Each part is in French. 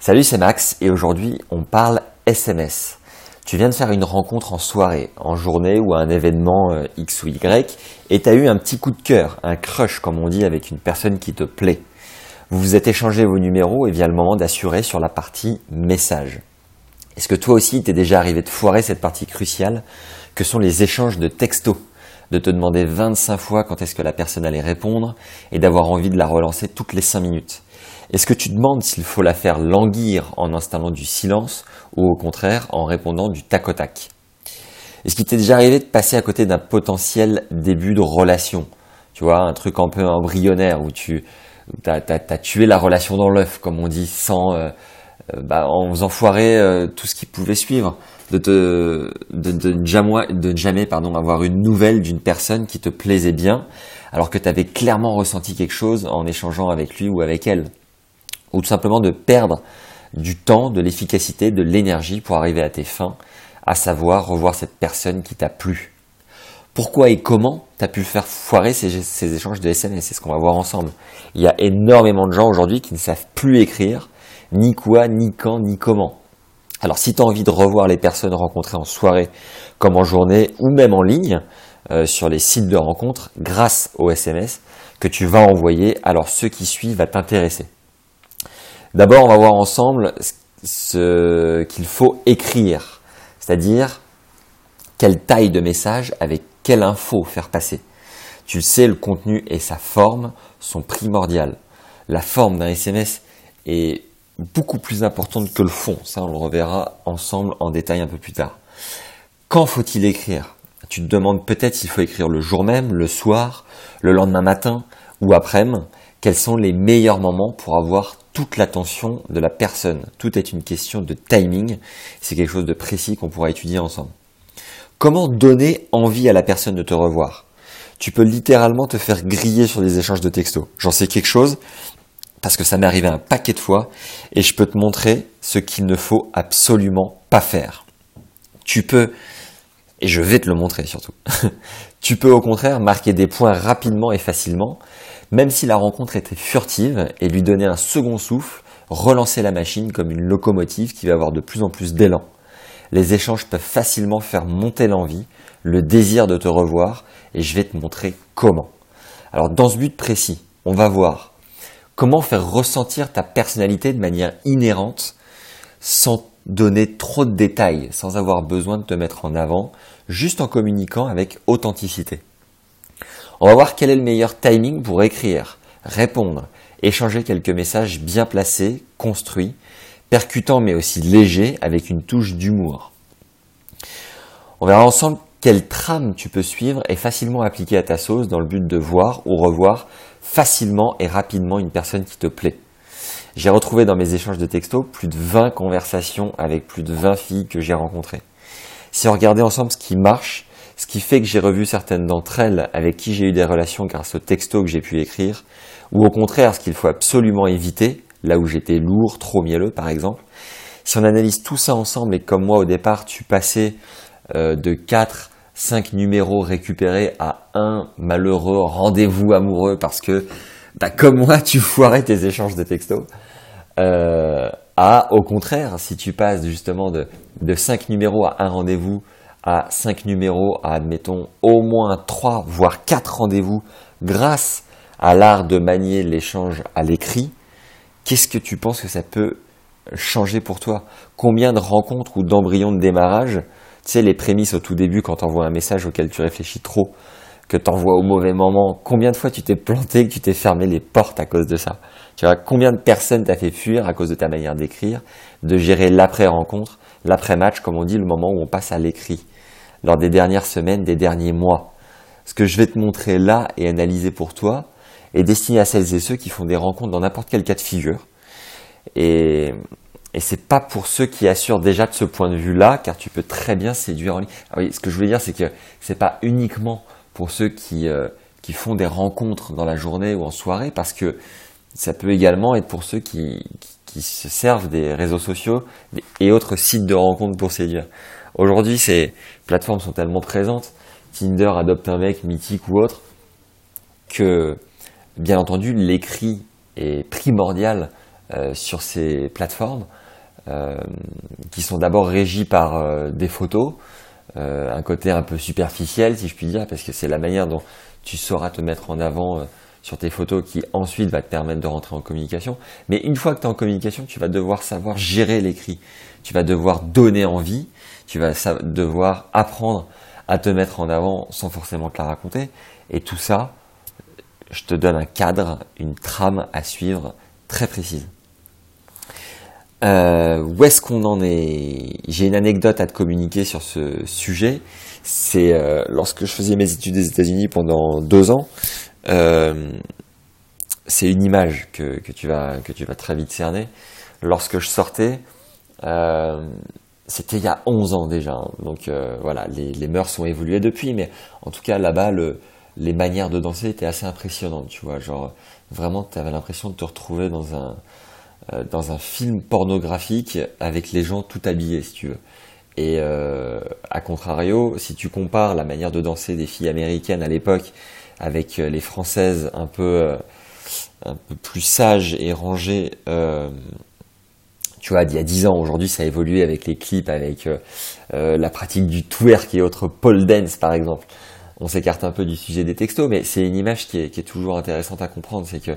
Salut, c'est Max et aujourd'hui on parle SMS. Tu viens de faire une rencontre en soirée, en journée ou à un événement euh, X ou Y et tu as eu un petit coup de cœur, un crush comme on dit avec une personne qui te plaît. Vous vous êtes échangé vos numéros et vient le moment d'assurer sur la partie message. Est-ce que toi aussi t'es déjà arrivé de foirer cette partie cruciale? Que sont les échanges de textos? De te demander 25 fois quand est-ce que la personne allait répondre et d'avoir envie de la relancer toutes les 5 minutes. Est-ce que tu demandes s'il faut la faire languir en installant du silence ou au contraire en répondant du tac au tac? Est-ce qu'il t'est déjà arrivé de passer à côté d'un potentiel début de relation? Tu vois, un truc un peu embryonnaire où tu as, tué la relation dans l'œuf, comme on dit, sans, euh, euh, bah, en faisant foirer euh, tout ce qui pouvait suivre, de, de, ne jamais pardon, avoir une nouvelle d'une personne qui te plaisait bien, alors que tu avais clairement ressenti quelque chose en échangeant avec lui ou avec elle ou tout simplement de perdre du temps, de l'efficacité, de l'énergie pour arriver à tes fins, à savoir revoir cette personne qui t'a plu. Pourquoi et comment tu as pu faire foirer ces, échanges de SMS C'est ce qu'on va voir ensemble. Il y a énormément de gens aujourd'hui qui ne savent plus écrire, ni quoi, ni quand, ni comment. Alors si tu as envie de revoir les personnes rencontrées en soirée comme en journée ou même en ligne euh, sur les sites de rencontres grâce au SMS que tu vas envoyer, alors ceux qui suivent va t'intéresser. D'abord, on va voir ensemble ce qu'il faut écrire, c'est-à-dire quelle taille de message avec quelle info faire passer. Tu le sais, le contenu et sa forme sont primordiales. La forme d'un SMS est beaucoup plus importante que le fond. Ça, on le reverra ensemble en détail un peu plus tard. Quand faut-il écrire? Tu te demandes peut-être s'il faut écrire le jour même, le soir, le lendemain matin ou après-midi. Quels sont les meilleurs moments pour avoir l'attention de la personne. Tout est une question de timing. C'est quelque chose de précis qu'on pourra étudier ensemble. Comment donner envie à la personne de te revoir? Tu peux littéralement te faire griller sur des échanges de textos. J'en sais quelque chose parce que ça m'est arrivé un paquet de fois et je peux te montrer ce qu'il ne faut absolument pas faire. Tu peux, et je vais te le montrer surtout, tu peux au contraire marquer des points rapidement et facilement même si la rencontre était furtive, et lui donner un second souffle, relancer la machine comme une locomotive qui va avoir de plus en plus d'élan. Les échanges peuvent facilement faire monter l'envie, le désir de te revoir, et je vais te montrer comment. Alors dans ce but précis, on va voir comment faire ressentir ta personnalité de manière inhérente sans donner trop de détails, sans avoir besoin de te mettre en avant, juste en communiquant avec authenticité. On va voir quel est le meilleur timing pour écrire, répondre, échanger quelques messages bien placés, construits, percutants mais aussi légers avec une touche d'humour. On verra ensemble quelle trame tu peux suivre et facilement appliquer à ta sauce dans le but de voir ou revoir facilement et rapidement une personne qui te plaît. J'ai retrouvé dans mes échanges de textos plus de 20 conversations avec plus de 20 filles que j'ai rencontrées. Si on regardait ensemble ce qui marche ce qui fait que j'ai revu certaines d'entre elles avec qui j'ai eu des relations grâce au texto que j'ai pu écrire, ou au contraire ce qu'il faut absolument éviter, là où j'étais lourd, trop mielleux par exemple. Si on analyse tout ça ensemble et comme moi au départ tu passais euh, de 4, 5 numéros récupérés à un malheureux rendez-vous amoureux parce que bah, comme moi tu foirais tes échanges de textos, euh, à au contraire si tu passes justement de, de 5 numéros à un rendez-vous à 5 numéros, à admettons au moins 3 voire 4 rendez-vous grâce à l'art de manier l'échange à l'écrit, qu'est-ce que tu penses que ça peut changer pour toi? Combien de rencontres ou d'embryons de démarrage, tu sais les prémices au tout début quand tu envoies un message auquel tu réfléchis trop, que tu envoies au mauvais moment, combien de fois tu t'es planté, que tu t'es fermé les portes à cause de ça? Tu vois, combien de personnes t'as fait fuir à cause de ta manière d'écrire, de gérer l'après-rencontre l'après-match, comme on dit, le moment où on passe à l'écrit, lors des dernières semaines, des derniers mois. Ce que je vais te montrer là et analyser pour toi est destiné à celles et ceux qui font des rencontres dans n'importe quel cas de figure. Et, et c'est pas pour ceux qui assurent déjà de ce point de vue-là, car tu peux très bien séduire en ligne. Ah oui, ce que je voulais dire, c'est que c'est pas uniquement pour ceux qui, euh, qui font des rencontres dans la journée ou en soirée, parce que ça peut également être pour ceux qui, qui se servent des réseaux sociaux et autres sites de rencontres pour séduire. Aujourd'hui, ces plateformes sont tellement présentes, Tinder adopte un mec mythique ou autre, que bien entendu l'écrit est primordial sur ces plateformes qui sont d'abord régies par des photos, un côté un peu superficiel si je puis dire, parce que c'est la manière dont tu sauras te mettre en avant sur tes photos qui ensuite va te permettre de rentrer en communication. Mais une fois que tu es en communication, tu vas devoir savoir gérer l'écrit. Tu vas devoir donner envie, tu vas devoir apprendre à te mettre en avant sans forcément te la raconter. Et tout ça, je te donne un cadre, une trame à suivre très précise. Euh, où est-ce qu'on en est? J'ai une anecdote à te communiquer sur ce sujet. C'est euh, lorsque je faisais mes études des États-Unis pendant deux ans. Euh, c'est une image que, tu vas, que tu vas très vite cerner. Lorsque je sortais, euh, c'était il y a 11 ans déjà. Hein. Donc euh, voilà, les, les, mœurs ont évolué depuis, mais en tout cas là-bas, le, les manières de danser étaient assez impressionnantes, tu vois. Genre, vraiment, tu avais l'impression de te retrouver dans un, euh, dans un film pornographique avec les gens tout habillés, si tu veux. Et euh, à contrario, si tu compares la manière de danser des filles américaines à l'époque avec euh, les françaises un peu, un peu plus sages et rangées, tu vois, d'il y a 10 ans, aujourd'hui ça a évolué avec les clips, avec la pratique du twerk et autres pole dance par exemple on s'écarte un peu du sujet des textos, mais c'est une image qui est, qui est, toujours intéressante à comprendre. C'est que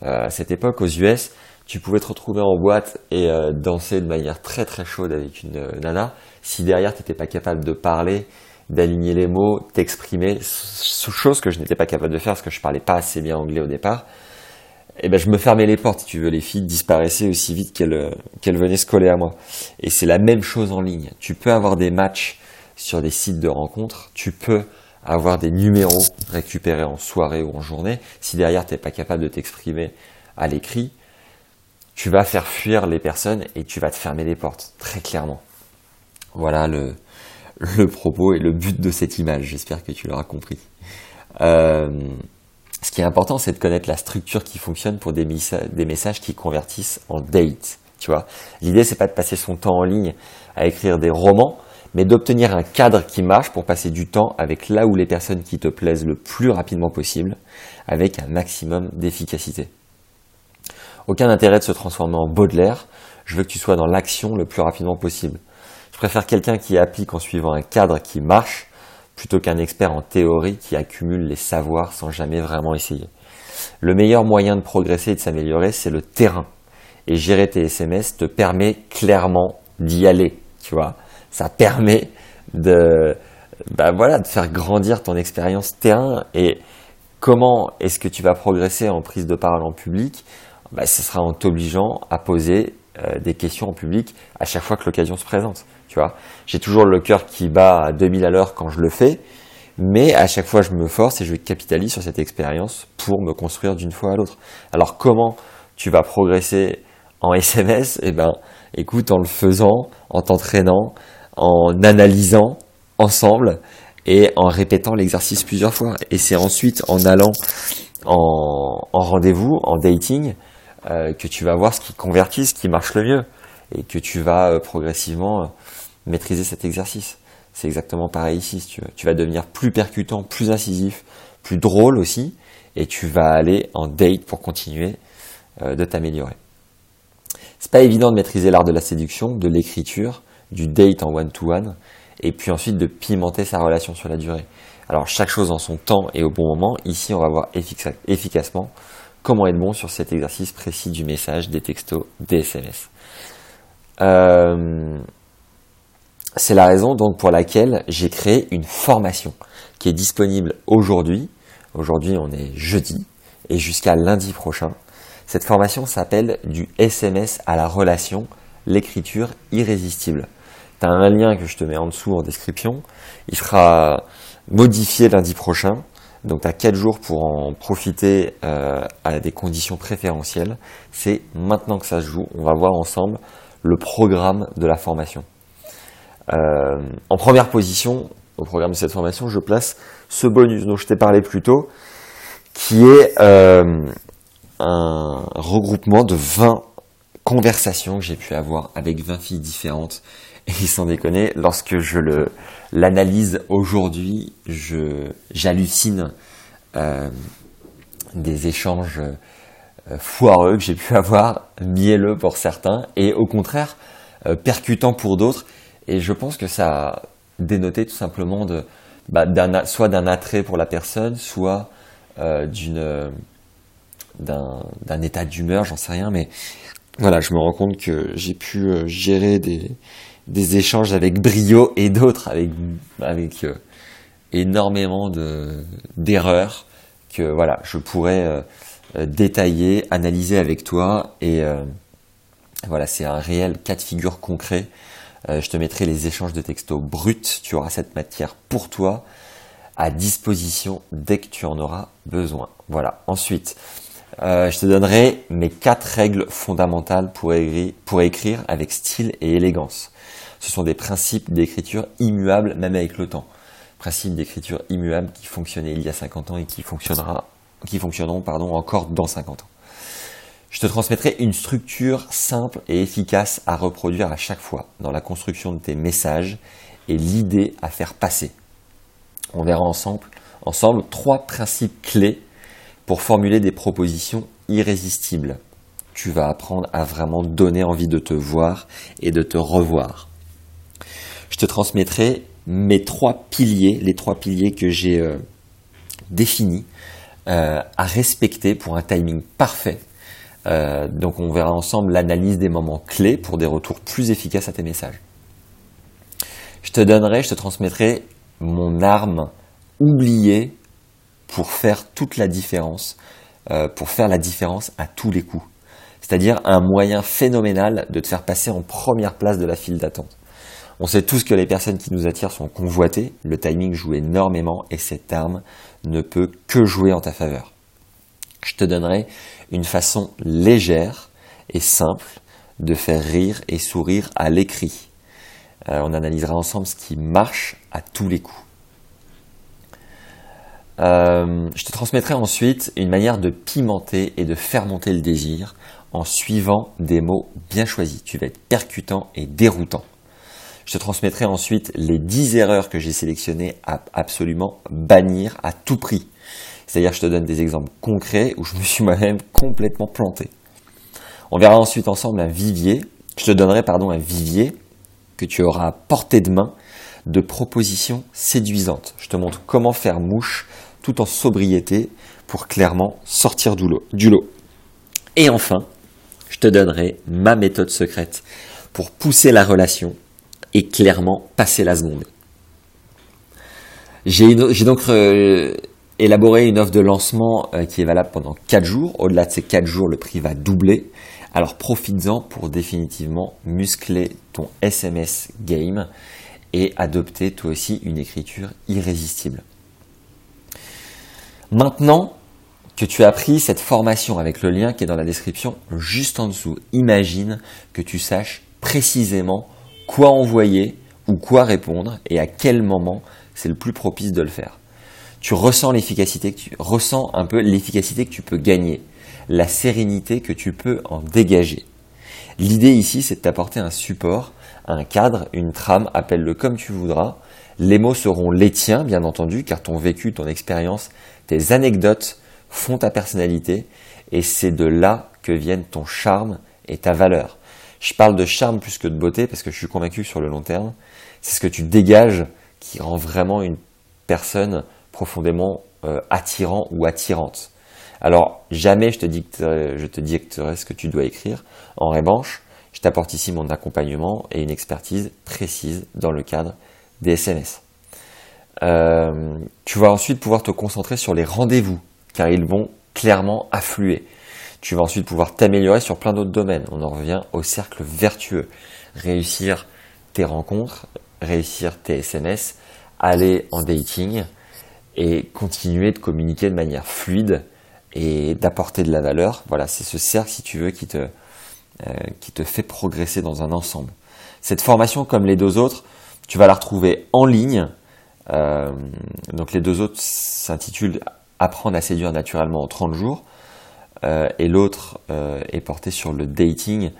à cette époque, aux US, tu pouvais te retrouver en boîte et euh, danser de manière très très chaude avec une euh, nana. Si derrière, tu n'étais pas capable de parler, d'aligner les mots, t'exprimer, chose que je n'étais pas capable de faire parce que je parlais pas assez bien anglais au départ, eh ben je me fermais les portes, si tu veux. Les filles disparaissaient aussi vite qu'elles euh, qu'elles venaient se coller à moi. Et c'est la même chose en ligne. Tu peux avoir des matchs sur des sites de rencontres, tu peux avoir des numéros récupérés en soirée ou en journée. Si derrière, tu n'es pas capable de t'exprimer à l'écrit, tu vas faire fuir les personnes et tu vas te fermer les portes, très clairement. Voilà le, le propos et le but de cette image. J'espère que tu l'auras compris. Euh, ce qui est important, c'est de connaître la structure qui fonctionne pour des, des messages qui convertissent en date. Tu vois, l'idée c'est pas de passer son temps en ligne à écrire des romans, mais d'obtenir un cadre qui marche pour passer du temps avec là où les personnes qui te plaisent le plus rapidement possible, avec un maximum d'efficacité. Aucun intérêt de se transformer en Baudelaire. Je veux que tu sois dans l'action le plus rapidement possible. Je préfère quelqu'un qui applique en suivant un cadre qui marche plutôt qu'un expert en théorie qui accumule les savoirs sans jamais vraiment essayer. Le meilleur moyen de progresser et de s'améliorer, c'est le terrain. Et gérer tes SMS te permet clairement d'y aller, tu vois. Ça permet de, bah voilà, de faire grandir ton expérience terrain et comment est-ce que tu vas progresser en prise de parole en public bah, ce sera en t'obligeant à poser euh, des questions en public à chaque fois que l'occasion se présente. Tu vois, j'ai toujours le cœur qui bat à 2000 à l'heure quand je le fais, mais à chaque fois je me force et je capitalise sur cette expérience pour me construire d'une fois à l'autre. Alors comment tu vas progresser en SMS Eh ben, écoute, en le faisant, en t'entraînant, en analysant ensemble et en répétant l'exercice plusieurs fois. Et c'est ensuite en allant en rendez-vous, en dating, euh, que tu vas voir ce qui convertit, ce qui marche le mieux, et que tu vas euh, progressivement euh, maîtriser cet exercice. C'est exactement pareil ici, si tu veux. Tu vas devenir plus percutant, plus incisif, plus drôle aussi, et tu vas aller en date pour continuer de t'améliorer. C'est pas évident de maîtriser l'art de la séduction, de l'écriture, du date en one-to-one, et puis ensuite de pimenter sa relation sur la durée. Alors chaque chose en son temps et au bon moment. Ici, on va voir efficacement comment être bon sur cet exercice précis du message, des textos, des SMS. Euh, c'est la raison donc pour laquelle j'ai créé une formation qui est disponible aujourd'hui. Aujourd'hui, on est jeudi et jusqu'à lundi prochain. Cette formation s'appelle du SMS à la relation, l'écriture irrésistible. Tu as un lien que je te mets en dessous en description. Il sera modifié lundi prochain donc tu as 4 jours pour en profiter euh, à des conditions préférentielles. C'est maintenant que ça se joue. On va voir ensemble le programme de la formation. Euh, en première position, au programme de cette formation, je place ce bonus dont je t'ai parlé plus tôt, qui est euh, un regroupement de 20 conversations que j'ai pu avoir avec 20 filles différentes. Et sans déconner, lorsque je le l'analyse aujourd'hui, je j'hallucine euh, des échanges foireux que j'ai pu avoir, mielleux pour certains, et au contraire percutant pour d'autres. Et je pense que ça a dénoté tout simplement de, bah, soit d'un attrait pour la personne, soit d'une d'un état d'humeur, j'en sais rien, mais voilà, je me rends compte que j'ai pu euh, gérer des, des échanges avec brio et d'autres avec, avec euh, énormément d'erreurs que voilà, je pourrais euh, détailler, analyser avec toi et voilà, c'est un réel cas de figure concret. je te mettrai les échanges de textos bruts, tu auras cette matière pour toi à disposition dès que tu en auras besoin. Voilà. Ensuite, euh, je te donnerai mes quatre règles fondamentales pour, écrire, avec style et élégance. Ce sont des principes d'écriture immuables même avec le temps. Principes d'écriture immuables qui fonctionnaient il y a 50 ans et qui, qui fonctionneront encore dans 50 ans. Je te transmettrai une structure simple et efficace à reproduire à chaque fois dans la construction de tes messages et l'idée à faire passer. On verra ensemble, ensemble trois principes clés pour formuler des propositions irrésistibles. Tu vas apprendre à vraiment donner envie de te voir et de te revoir. Je te transmettrai mes trois piliers, les trois piliers que j'ai euh, définis euh, à respecter pour un timing parfait. Euh, donc on verra ensemble l'analyse des moments clés pour des retours plus efficaces à tes messages. Je te donnerai, je te transmettrai mon arme oubliée pour faire toute la différence, euh, pour faire la différence à tous les coups. C'est-à-dire un moyen phénoménal de te faire passer en première place de la file d'attente. On sait tous que les personnes qui nous attirent sont convoitées, le timing joue énormément et cette arme ne peut que jouer en ta faveur. Je te donnerai une façon légère et simple de faire rire et sourire à l'écrit. Euh, on analysera ensemble ce qui marche à tous les coups. Euh, je te transmettrai ensuite une manière de pimenter et de faire monter le désir en suivant des mots bien choisis. Tu vas être percutant et déroutant. Je te transmettrai ensuite les 10 erreurs que j'ai sélectionnées à absolument bannir à tout prix. C'est-à-dire, je te donne des exemples concrets où je me suis moi-même complètement planté. On verra ensuite ensemble un vivier. Je te donnerai, pardon, un vivier que tu auras à portée de main de propositions séduisantes. Je te montre comment faire mouche tout en sobriété pour clairement sortir du lot. Et enfin, je te donnerai ma méthode secrète pour pousser la relation et clairement passer la seconde. J'ai donc euh, élaboré une offre de lancement euh, qui est valable pendant 4 jours. Au-delà de ces 4 jours, le prix va doubler. Alors profites-en pour définitivement muscler ton SMS game et adopter toi aussi une écriture irrésistible. Maintenant que tu as pris cette formation avec le lien qui est dans la description juste en dessous, imagine que tu saches précisément quoi envoyer ou quoi répondre et à quel moment c'est le plus propice de le faire. Tu ressens l'efficacité tu ressens un peu l'efficacité que tu peux gagner, la sérénité que tu peux en dégager. L'idée ici, c'est de t'apporter un support, un cadre, une trame, appelle-le comme tu voudras. Les mots seront les tiens, bien entendu, car ton vécu, ton expérience, tes anecdotes font ta personnalité et c'est de là que viennent ton charme et ta valeur. Je parle de charme plus que de beauté parce que je suis convaincu sur le long terme, c'est ce que tu dégages qui rend vraiment une personne profondément euh, attirant ou attirante. Alors jamais je te, dicterai, je te dicterai ce que tu dois écrire. En revanche, je t'apporte ici mon accompagnement et une expertise précise dans le cadre des SMS. Euh, tu vas ensuite pouvoir te concentrer sur les rendez-vous, car ils vont clairement affluer. Tu vas ensuite pouvoir t'améliorer sur plein d'autres domaines. On en revient au cercle vertueux. Réussir tes rencontres, réussir tes SMS, aller en dating et continuer de communiquer de manière fluide et d'apporter de la valeur. Voilà, c'est ce cercle, si tu veux, qui te, qui te fait progresser dans un ensemble. Cette formation, comme les deux autres, tu vas la retrouver en ligne euh, donc les deux autres s'intitulent Apprendre à séduire naturellement en 30 jours euh, et l'autre euh, est porté sur le dating.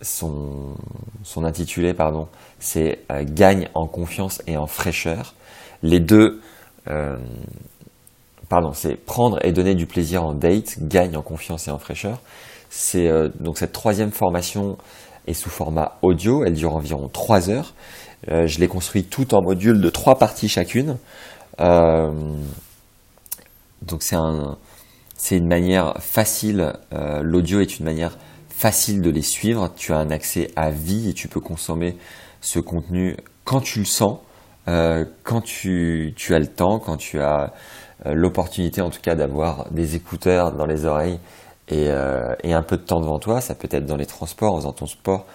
son, son intitulé, pardon, c'est Gagne en confiance et en fraîcheur. Les deux pardon, c'est prendre et donner du plaisir en date, gagne en confiance et en fraîcheur. C'est euh, donc cette troisième formation est sous format audio, elle dure environ trois heures. Euh, je l'ai construit tout en module de trois parties chacune. Euh, c'est un, c'est une manière facile. L'audio est une manière facile de les suivre. Tu as un accès à vie et tu peux consommer ce contenu quand tu le sens, quand tu, tu as le temps, quand tu as l'opportunité en tout cas d'avoir des écouteurs dans les oreilles euh, et, un peu de temps devant toi. Ça peut être dans les transports, en faisant ton sport,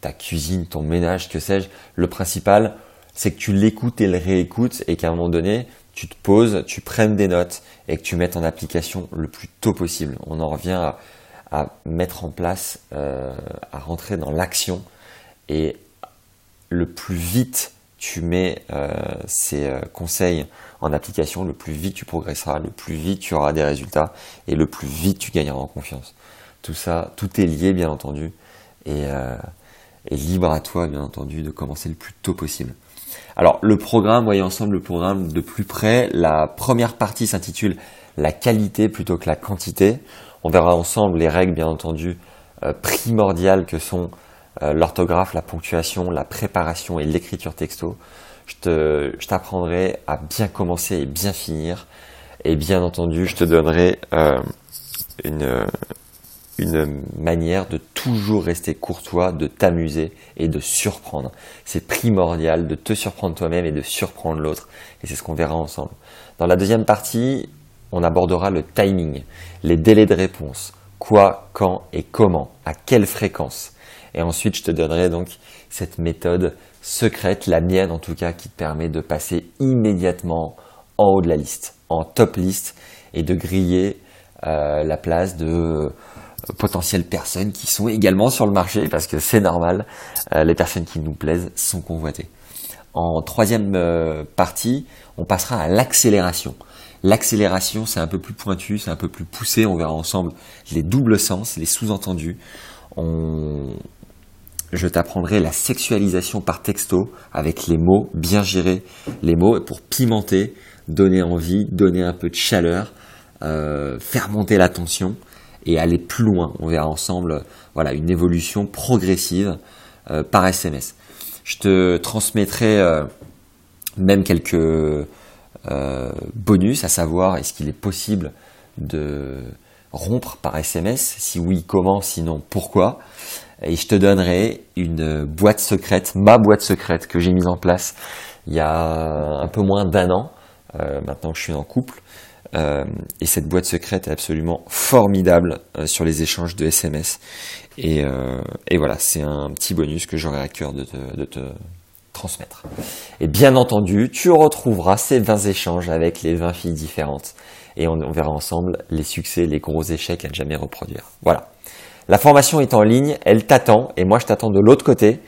ta cuisine, ton ménage, que sais-je. Le principal, c'est que tu l'écoutes et le réécoutes et qu'à un moment donné, tu te poses, tu prennes des notes et que tu mettes en application le plus tôt possible. On en revient à, mettre en place, euh, à rentrer dans l'action et le plus vite tu mets euh, ces euh, conseils en application, le plus vite tu progresseras, le plus vite tu auras des résultats et le plus vite tu gagneras en confiance. Tout ça, tout est lié bien entendu et, euh, libre à toi bien entendu de commencer le plus tôt possible. Alors le programme, voyez ensemble le programme de plus près. La première partie s'intitule la qualité plutôt que la quantité. On verra ensemble les règles bien entendu primordiales que sont euh, l'orthographe, la ponctuation, la préparation et l'écriture texto. Je t'apprendrai à bien commencer et bien finir. Et bien entendu, je te donnerai euh, une, une manière de toujours rester courtois, de t'amuser et de surprendre. C'est primordial de te surprendre toi-même et de surprendre l'autre. Et c'est ce qu'on verra ensemble. Dans la deuxième partie, on abordera le timing, les délais de réponse. Quoi, quand et comment, à quelle fréquence. Et ensuite, je te donnerai donc cette méthode secrète, la mienne en tout cas, qui te permet de passer immédiatement en haut de la liste, en top liste, et de griller euh, la place de euh, potentielles personnes qui sont également sur le marché, parce que c'est normal, euh, les personnes qui nous plaisent sont convoitées. En troisième partie, on passera à l'accélération. L'accélération, c'est un peu plus pointu, c'est un peu plus poussé. On verra ensemble les doubles sens, les sous-entendus. Je t'apprendrai la sexualisation par texto avec les mots, bien gérer les mots pour pimenter, donner envie, donner un peu de chaleur, euh, faire monter la tension et aller plus loin. On verra ensemble voilà, une évolution progressive euh, par SMS. Je te transmettrai euh, même quelques bonus, à savoir est-ce qu'il est possible de rompre par SMS Si oui, comment? Sinon, pourquoi? Et je te donnerai une boîte secrète, ma boîte secrète que j'ai mise en place il y a un peu moins d'un an, euh, maintenant que je suis en couple. Euh, et cette boîte secrète est absolument formidable euh, sur les échanges de SMS. Et, voilà, c'est un petit bonus que j'aurai à cœur de te, transmettre. Et bien entendu, tu retrouveras ces 20 échanges avec les 20 filles différentes. Et on, on verra ensemble les succès, les gros échecs à ne jamais reproduire. Voilà. La formation est en ligne, elle t'attend et moi je t'attends de l'autre côté.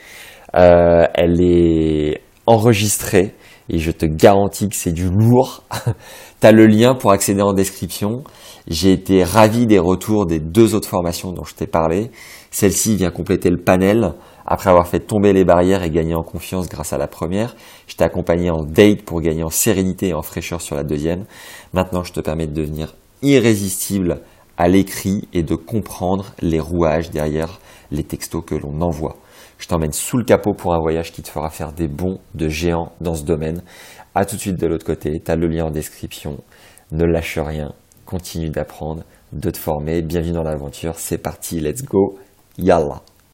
Euh, elle est enregistrée et je te garantis que c'est du lourd. tu as le lien pour accéder en description. J'ai été ravi des retours des deux autres formations dont je t'ai parlé. Celle-ci vient compléter le panel après avoir fait tomber les barrières et gagner en confiance grâce à la première. Je t'ai accompagné en date pour gagner en sérénité et en fraîcheur sur la deuxième. Maintenant, je te permets de devenir irrésistible à l'écrit et de comprendre les rouages derrière les textos que l'on envoie. Je t'emmène sous le capot pour un voyage qui te fera faire des bons de géants dans ce domaine. A tout de suite de l'autre côté, tu as le lien en description. Ne lâche rien, continue d'apprendre, de te former. Bienvenue dans l'aventure, c'est parti, let's go, yalla